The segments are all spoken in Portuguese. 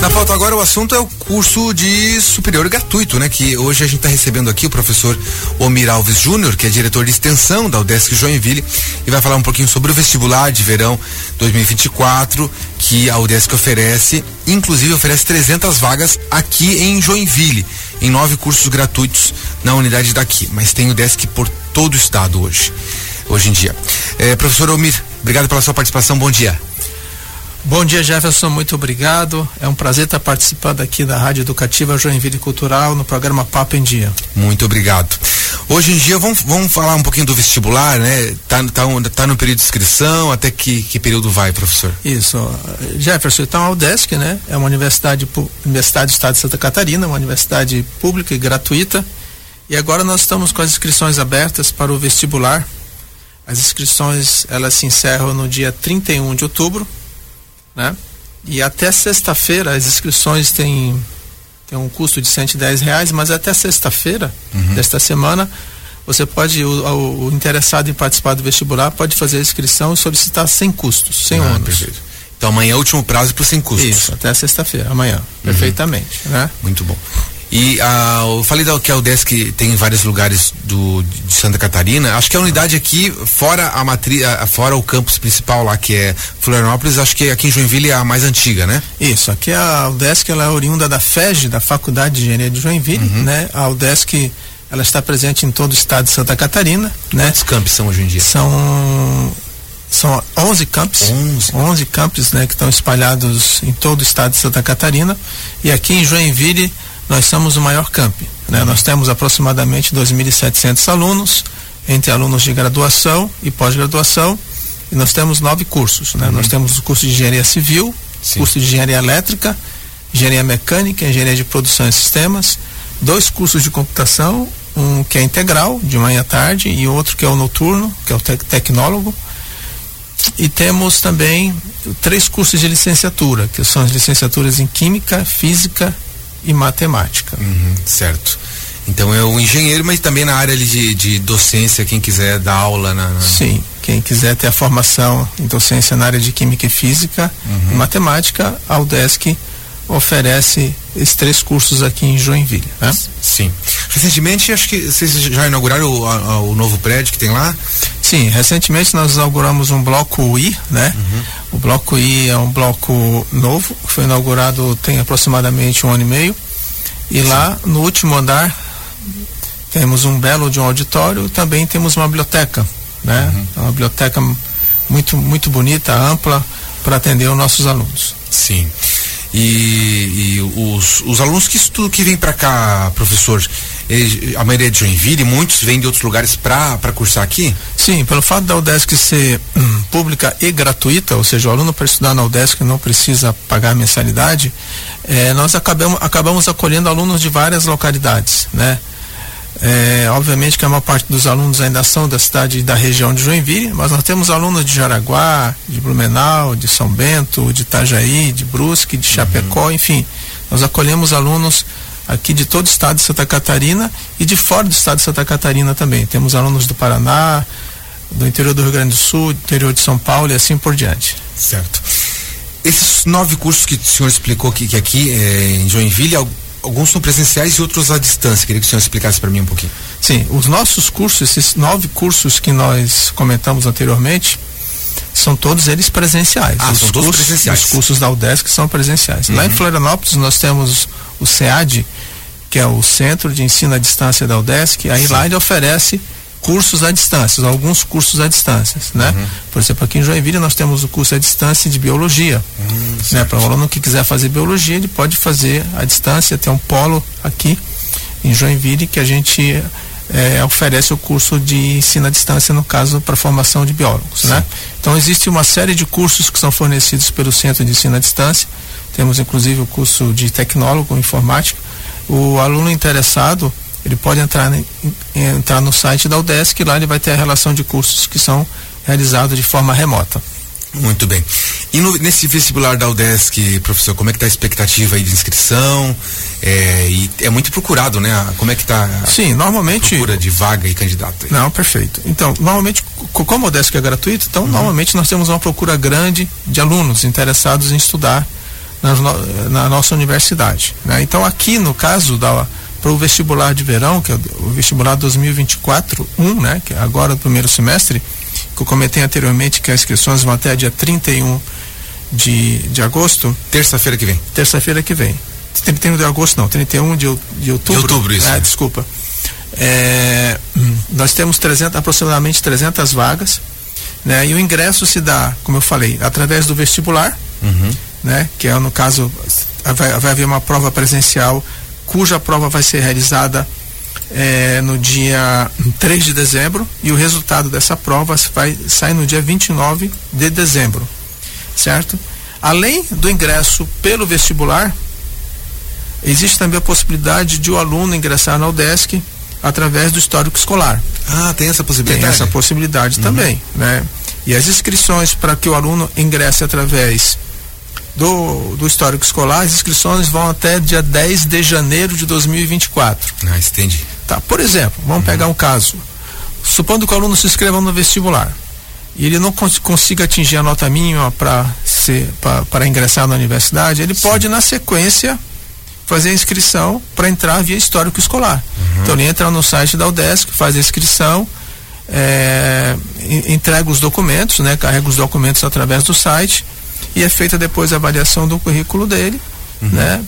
Na pauta agora o assunto é o curso de superior gratuito, né? Que hoje a gente está recebendo aqui o professor Omir Alves Júnior, que é diretor de extensão da UDESC Joinville, e vai falar um pouquinho sobre o vestibular de verão 2024 que a UDESC oferece, inclusive oferece 300 vagas aqui em Joinville, em nove cursos gratuitos na unidade daqui, mas tem UDESC por todo o estado hoje, hoje em dia. É, professor Omir, obrigado pela sua participação, bom dia. Bom dia, Jefferson. Muito obrigado. É um prazer estar participando aqui da Rádio Educativa Joinville Cultural no programa Papo em Dia. Muito obrigado. Hoje em dia, vamos, vamos falar um pouquinho do vestibular, né? Tá, tá, tá no período de inscrição, até que, que período vai, professor? Isso. Jefferson, então a UDESC, né? É uma universidade, universidade do Estado de Santa Catarina, uma universidade pública e gratuita. E agora nós estamos com as inscrições abertas para o vestibular. As inscrições, elas se encerram no dia 31 de outubro né? E até sexta-feira as inscrições têm, têm um custo de 110 reais, mas até sexta-feira uhum. desta semana você pode, o, o, interessado em participar do vestibular pode fazer a inscrição e solicitar sem custos, sem ah, ônus. Então amanhã é o último prazo para sem custos. Isso, até sexta-feira, amanhã, uhum. perfeitamente, né? Muito bom. E ah, eu falei da, que a UDESC tem vários lugares do, de Santa Catarina. Acho que a unidade aqui, fora a matriz, fora o campus principal lá, que é Florianópolis, acho que aqui em Joinville é a mais antiga, né? Isso, aqui a UDESC ela é oriunda da FEG, da Faculdade de Engenharia de Joinville, uhum. né? A UDESC ela está presente em todo o estado de Santa Catarina, né? Quantos campos são hoje em dia? São são 11 campos, 11, 11 campos, né, que estão espalhados em todo o estado de Santa Catarina. E aqui em Joinville nós somos o maior camp. Né? Nós temos aproximadamente 2.700 alunos, entre alunos de graduação e pós-graduação, e nós temos nove cursos. Né? Uhum. Nós temos o curso de engenharia civil, Sim. curso de engenharia elétrica, engenharia mecânica, engenharia de produção e sistemas, dois cursos de computação, um que é integral, de manhã à tarde, e outro que é o noturno, que é o tec tecnólogo. E temos também três cursos de licenciatura, que são as licenciaturas em Química, Física e matemática. Uhum, certo. Então é o engenheiro, mas também na área de, de docência, quem quiser dar aula na, na, Sim, quem quiser ter a formação em docência na área de química e física uhum. e matemática, a UDESC oferece esses três cursos aqui em Joinville. Né? Sim. Recentemente, acho que vocês já inauguraram o, a, o novo prédio que tem lá? Sim, recentemente nós inauguramos um bloco I, né? Uhum. O bloco I é um bloco novo, foi inaugurado tem aproximadamente um ano e meio. E Sim. lá no último andar temos um belo de um auditório e também temos uma biblioteca, né? Uhum. Uma biblioteca muito, muito bonita, ampla, para atender os nossos alunos. Sim. E, e os, os alunos que estudam, que vêm para cá, professor, a maioria é de Joinville, muitos vêm de outros lugares para cursar aqui? Sim, pelo fato da UDESC ser hum, pública e gratuita, ou seja, o aluno para estudar na UDESC não precisa pagar mensalidade, eh, nós acabamos, acabamos acolhendo alunos de várias localidades, né? É, obviamente que a maior parte dos alunos ainda são da cidade e da região de Joinville, mas nós temos alunos de Jaraguá, de Blumenau, de São Bento, de Itajaí, de Brusque, de Chapecó, uhum. enfim. Nós acolhemos alunos aqui de todo o estado de Santa Catarina e de fora do estado de Santa Catarina também. Temos alunos do Paraná, do interior do Rio Grande do Sul, do interior de São Paulo e assim por diante. Certo. Esses nove cursos que o senhor explicou que, que aqui é, em Joinville, alguns são presenciais e outros à distância. Queria que o senhor explicasse para mim um pouquinho. Sim, os nossos cursos, esses nove cursos que nós comentamos anteriormente, são todos eles presenciais. Ah, os são todos cursos, presenciais. Os cursos da UDESC são presenciais. Uhum. Lá em uhum. Florianópolis nós temos o SEAD, que é o Centro de Ensino à Distância da UDESC, aí Sim. lá ele oferece cursos à distância, alguns cursos à distância, né? Uhum. Por exemplo, aqui em Joinville nós temos o curso à distância de biologia, uhum, né? Para o aluno que quiser fazer biologia, ele pode fazer à distância, tem um polo aqui em Joinville que a gente é, oferece o curso de ensino à distância, no caso, para formação de biólogos, né? Então existe uma série de cursos que são fornecidos pelo Centro de Ensino à Distância, temos inclusive o curso de tecnólogo informática, o aluno interessado ele pode entrar, entrar no site da UDESC, lá ele vai ter a relação de cursos que são realizados de forma remota. Muito bem. E no, nesse vestibular da UDESC, professor, como é que está a expectativa aí de inscrição? É, e é muito procurado, né? Como é que está Sim, normalmente. a procura de vaga e candidato? Aí? Não, perfeito. Então, normalmente, como a UDESC é gratuito, então uhum. normalmente nós temos uma procura grande de alunos interessados em estudar na, na nossa universidade. Né? Então aqui no caso da para o vestibular de verão, que é o vestibular 2024 1, né, que é agora do primeiro semestre, que eu comentei anteriormente que as inscrições vão até dia 31 de, de agosto. Terça-feira que vem. Terça-feira que vem. 31 de agosto não, 31 de, de outubro. De outubro, isso. É, desculpa. É, nós temos 300, aproximadamente 300 vagas, né? E o ingresso se dá, como eu falei, através do vestibular, uhum. né? Que é no caso vai, vai haver uma prova presencial cuja prova vai ser realizada é, no dia 3 de dezembro e o resultado dessa prova vai sair no dia 29 de dezembro, certo? Além do ingresso pelo vestibular, existe também a possibilidade de o aluno ingressar na UDESC através do histórico escolar. Ah, tem essa possibilidade? Tem essa possibilidade uhum. também, né? E as inscrições para que o aluno ingresse através do, do histórico escolar, as inscrições vão até dia 10 de janeiro de 2024. Ah, entendi. Tá, por exemplo, vamos uhum. pegar um caso. Supondo que o aluno se inscreva no vestibular e ele não cons consiga atingir a nota mínima para ingressar na universidade, ele Sim. pode na sequência fazer a inscrição para entrar via histórico escolar. Uhum. Então ele entra no site da UDESC, faz a inscrição, é, entrega os documentos, né, carrega os documentos através do site e é feita depois a avaliação do currículo dele, uhum. né?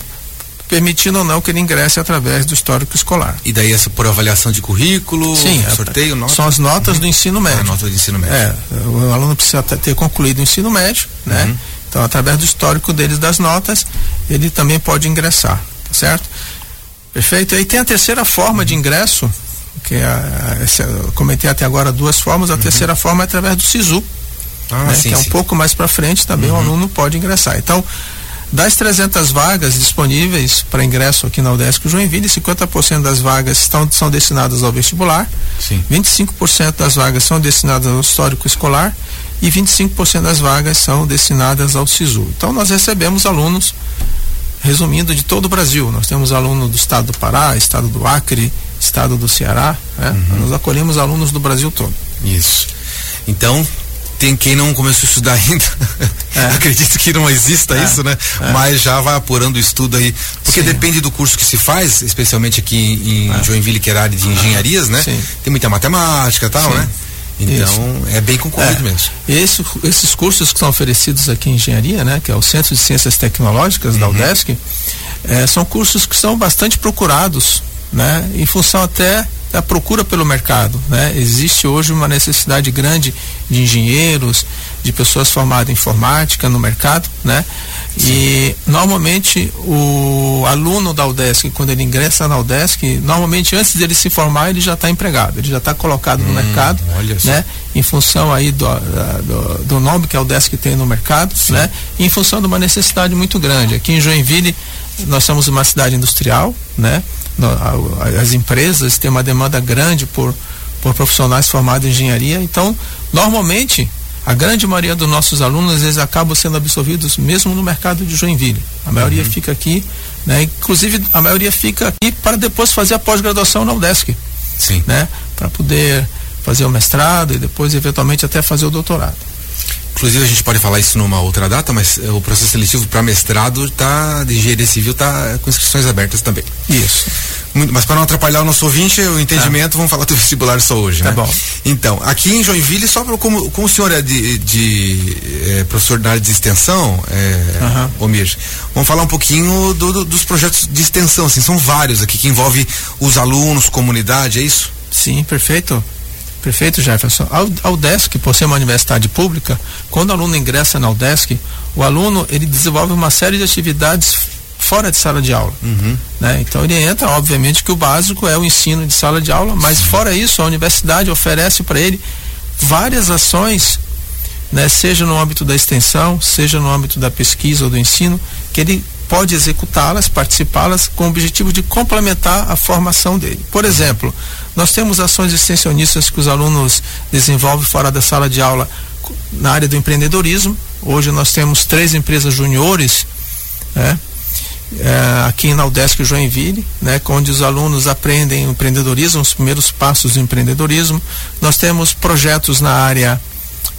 Permitindo ou não que ele ingresse através do histórico escolar. E daí essa por avaliação de currículo, Sim, é, sorteio, nota? São as notas uhum. do ensino médio. Ah, nota do ensino médio. É, o aluno precisa ter concluído o ensino médio, né? Uhum. Então, através do histórico deles das notas, ele também pode ingressar, tá certo? Perfeito? E aí tem a terceira forma de ingresso, que é, a, eu comentei até agora duas formas, a uhum. terceira forma é através do SISU, ah, né? sim, que é um pouco mais para frente também uhum. o aluno pode ingressar. Então, das 300 vagas disponíveis para ingresso aqui na UDESC Joinville, 50% das vagas estão, são destinadas ao vestibular, Sim. 25% das vagas são destinadas ao histórico escolar e 25% das vagas são destinadas ao SISU. Então nós recebemos alunos, resumindo, de todo o Brasil. Nós temos aluno do estado do Pará, estado do Acre, estado do Ceará. Né? Uhum. Nós acolhemos alunos do Brasil todo. Isso. Então, tem quem não começou a estudar ainda. É. Acredito que não exista é. isso, né? É. Mas já vai apurando o estudo aí. Porque Sim. depende do curso que se faz, especialmente aqui em é. Joinville, que era área de engenharias, né? Sim. Tem muita matemática e tal, Sim. né? Então isso. é bem concorrido é. mesmo. Esse, esses cursos que são oferecidos aqui em engenharia, né, que é o Centro de Ciências Tecnológicas uhum. da UDESC, é, são cursos que são bastante procurados, né, em função até a procura pelo mercado. Né? Existe hoje uma necessidade grande de engenheiros, de pessoas formadas em informática no mercado, né? E normalmente o aluno da UDESC, quando ele ingressa na UDESC, normalmente antes dele se formar, ele já está empregado, ele já está colocado hum, no mercado, né? Em função aí do, do, do, nome que a UDESC tem no mercado, Sim. né? E em função de uma necessidade muito grande. Aqui em Joinville, nós somos uma cidade industrial, né? As empresas têm uma demanda grande por, por profissionais formados em engenharia, então, normalmente, a grande maioria dos nossos alunos eles acabam sendo absorvidos mesmo no mercado de Joinville. A maioria uhum. fica aqui, né? Inclusive a maioria fica aqui para depois fazer a pós-graduação na UDESC. Sim. Né? Para poder fazer o mestrado e depois eventualmente até fazer o doutorado. Inclusive a gente pode falar isso numa outra data, mas eh, o processo seletivo para mestrado tá de engenharia civil tá com inscrições abertas também. Isso. Muito, mas para não atrapalhar o nosso ouvinte, o entendimento, ah. vamos falar do vestibular só hoje, tá né? bom. Então, aqui em Joinville, só pra, como, como o senhor é de, de é, professor da área de extensão, é, uhum. Omir, vamos falar um pouquinho do, do, dos projetos de extensão, assim, são vários aqui que envolvem os alunos, comunidade, é isso? Sim, perfeito. Perfeito, Jefferson. A UDESC, por ser uma universidade pública, quando o aluno ingressa na UDESC, o aluno ele desenvolve uma série de atividades fora de sala de aula. Uhum. Né? Então ele entra, obviamente que o básico é o ensino de sala de aula, mas Sim. fora isso, a universidade oferece para ele várias ações, né? seja no âmbito da extensão, seja no âmbito da pesquisa ou do ensino, que ele pode executá-las, participá-las com o objetivo de complementar a formação dele. Por exemplo, nós temos ações extensionistas que os alunos desenvolvem fora da sala de aula na área do empreendedorismo. Hoje nós temos três empresas juniores, né? É, aqui na UDESC Joinville, né, onde os alunos aprendem o empreendedorismo, os primeiros passos do empreendedorismo. Nós temos projetos na área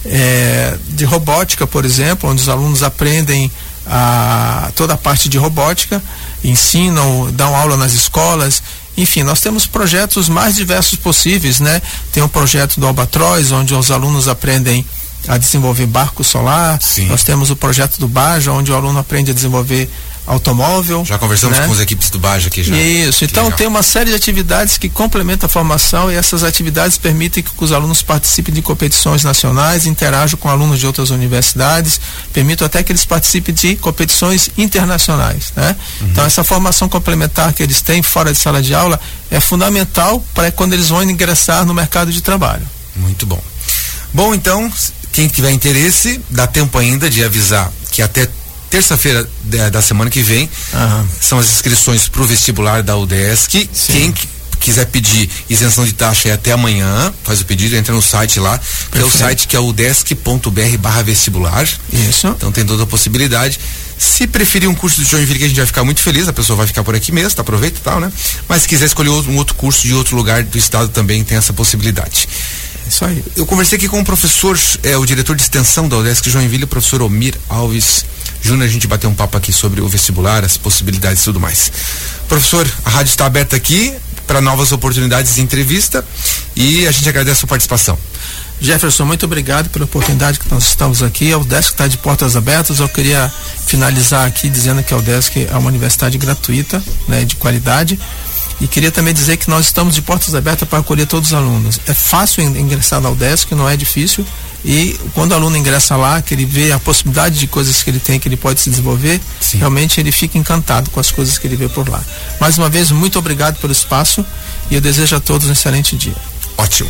é, de robótica, por exemplo, onde os alunos aprendem a, toda a parte de robótica, ensinam, dão aula nas escolas, enfim, nós temos projetos mais diversos possíveis, né? Tem um projeto do Albatroz, onde os alunos aprendem a desenvolver barco solar. Sim. Nós temos o projeto do Baja, onde o aluno aprende a desenvolver automóvel. Já conversamos né? com as equipes do Baja aqui já. Isso, então tem uma série de atividades que complementam a formação e essas atividades permitem que os alunos participem de competições nacionais, interajam com alunos de outras universidades, permitem até que eles participem de competições internacionais, né? Uhum. Então essa formação complementar que eles têm fora de sala de aula é fundamental para quando eles vão ingressar no mercado de trabalho. Muito bom. Bom, então, quem tiver interesse, dá tempo ainda de avisar que até terça-feira da semana que vem uhum. são as inscrições para o vestibular da UDESC. Sim. Quem quiser pedir isenção de taxa é até amanhã, faz o pedido, entra no site lá, que é o site que é o desk.br barra vestibular. Isso. Então tem toda a possibilidade. Se preferir um curso de Joinville, que a gente vai ficar muito feliz, a pessoa vai ficar por aqui mesmo, tá, aproveita e tal, né? Mas se quiser escolher um outro curso de outro lugar do estado também tem essa possibilidade. Isso aí. Eu conversei aqui com o professor, é, o diretor de extensão da UDESC Joinville, o professor Omir Alves Júnior, a gente bateu um papo aqui sobre o vestibular, as possibilidades e tudo mais. Professor, a rádio está aberta aqui para novas oportunidades de entrevista e a gente agradece a sua participação. Jefferson, muito obrigado pela oportunidade que nós estamos aqui. A UDESC está de portas abertas. Eu queria finalizar aqui dizendo que a UDESC é uma universidade gratuita, né, de qualidade. E queria também dizer que nós estamos de portas abertas para acolher todos os alunos. É fácil ingressar na UDESC, não é difícil. E quando o aluno ingressa lá, que ele vê a possibilidade de coisas que ele tem, que ele pode se desenvolver, Sim. realmente ele fica encantado com as coisas que ele vê por lá. Mais uma vez, muito obrigado pelo espaço e eu desejo a todos um excelente dia. Ótimo.